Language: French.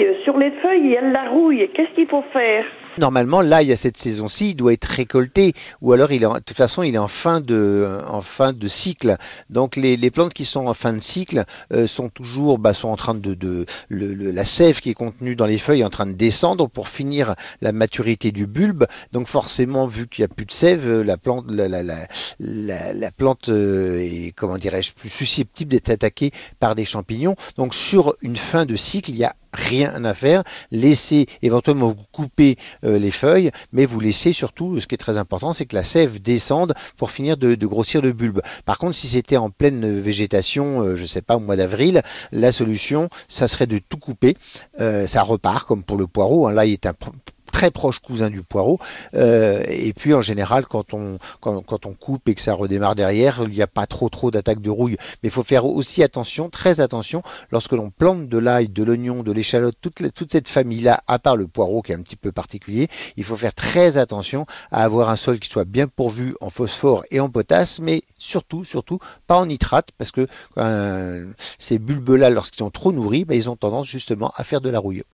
l'ail, sur les feuilles, a de la rouille. Qu'est-ce qu'il faut faire? Normalement, l'ail à cette saison-ci, il doit être récolté, ou alors il est en, de toute façon, il est en fin de, en fin de cycle. Donc les, les plantes qui sont en fin de cycle euh, sont toujours, bah, sont en train de, de la sève qui est contenue dans les feuilles est en train de descendre pour finir la maturité du bulbe. Donc forcément, vu qu'il n'y a plus de sève, euh, la plante, la, la, la, la, la plante euh, est, comment dirais-je, plus susceptible d'être attaquée par des champignons. Donc sur une fin de cycle, il y a rien à faire. Laissez éventuellement couper euh, les feuilles, mais vous laissez surtout, ce qui est très important, c'est que la sève descende pour finir de, grossir le bulbe. Par contre, si c'était en pleine végétation, euh, je ne sais pas, au mois d'avril, la solution, ça serait de tout couper. Euh, ça repart, comme pour le poireau. hein. Là, il est un très proche cousin du poireau. Euh, et puis en général, quand on, quand, on coupe et que ça redémarre derrière, il n'y a pas trop trop d'attaques de rouille. Mais il faut faire aussi attention, très attention, lorsque l'on plante de l'ail, de l'oignon, de l'échalote, toute, toute cette famille-là, à part le poireau qui est un petit peu particulier, il faut faire très attention à avoir un sol qui soit bien pourvu en phosphore et en potasse, mais surtout, surtout, pas en nitrate, parce que euh, ces bulbes-là, lorsqu'ils sont trop nourris, ben, ils ont tendance justement à faire de la rouille.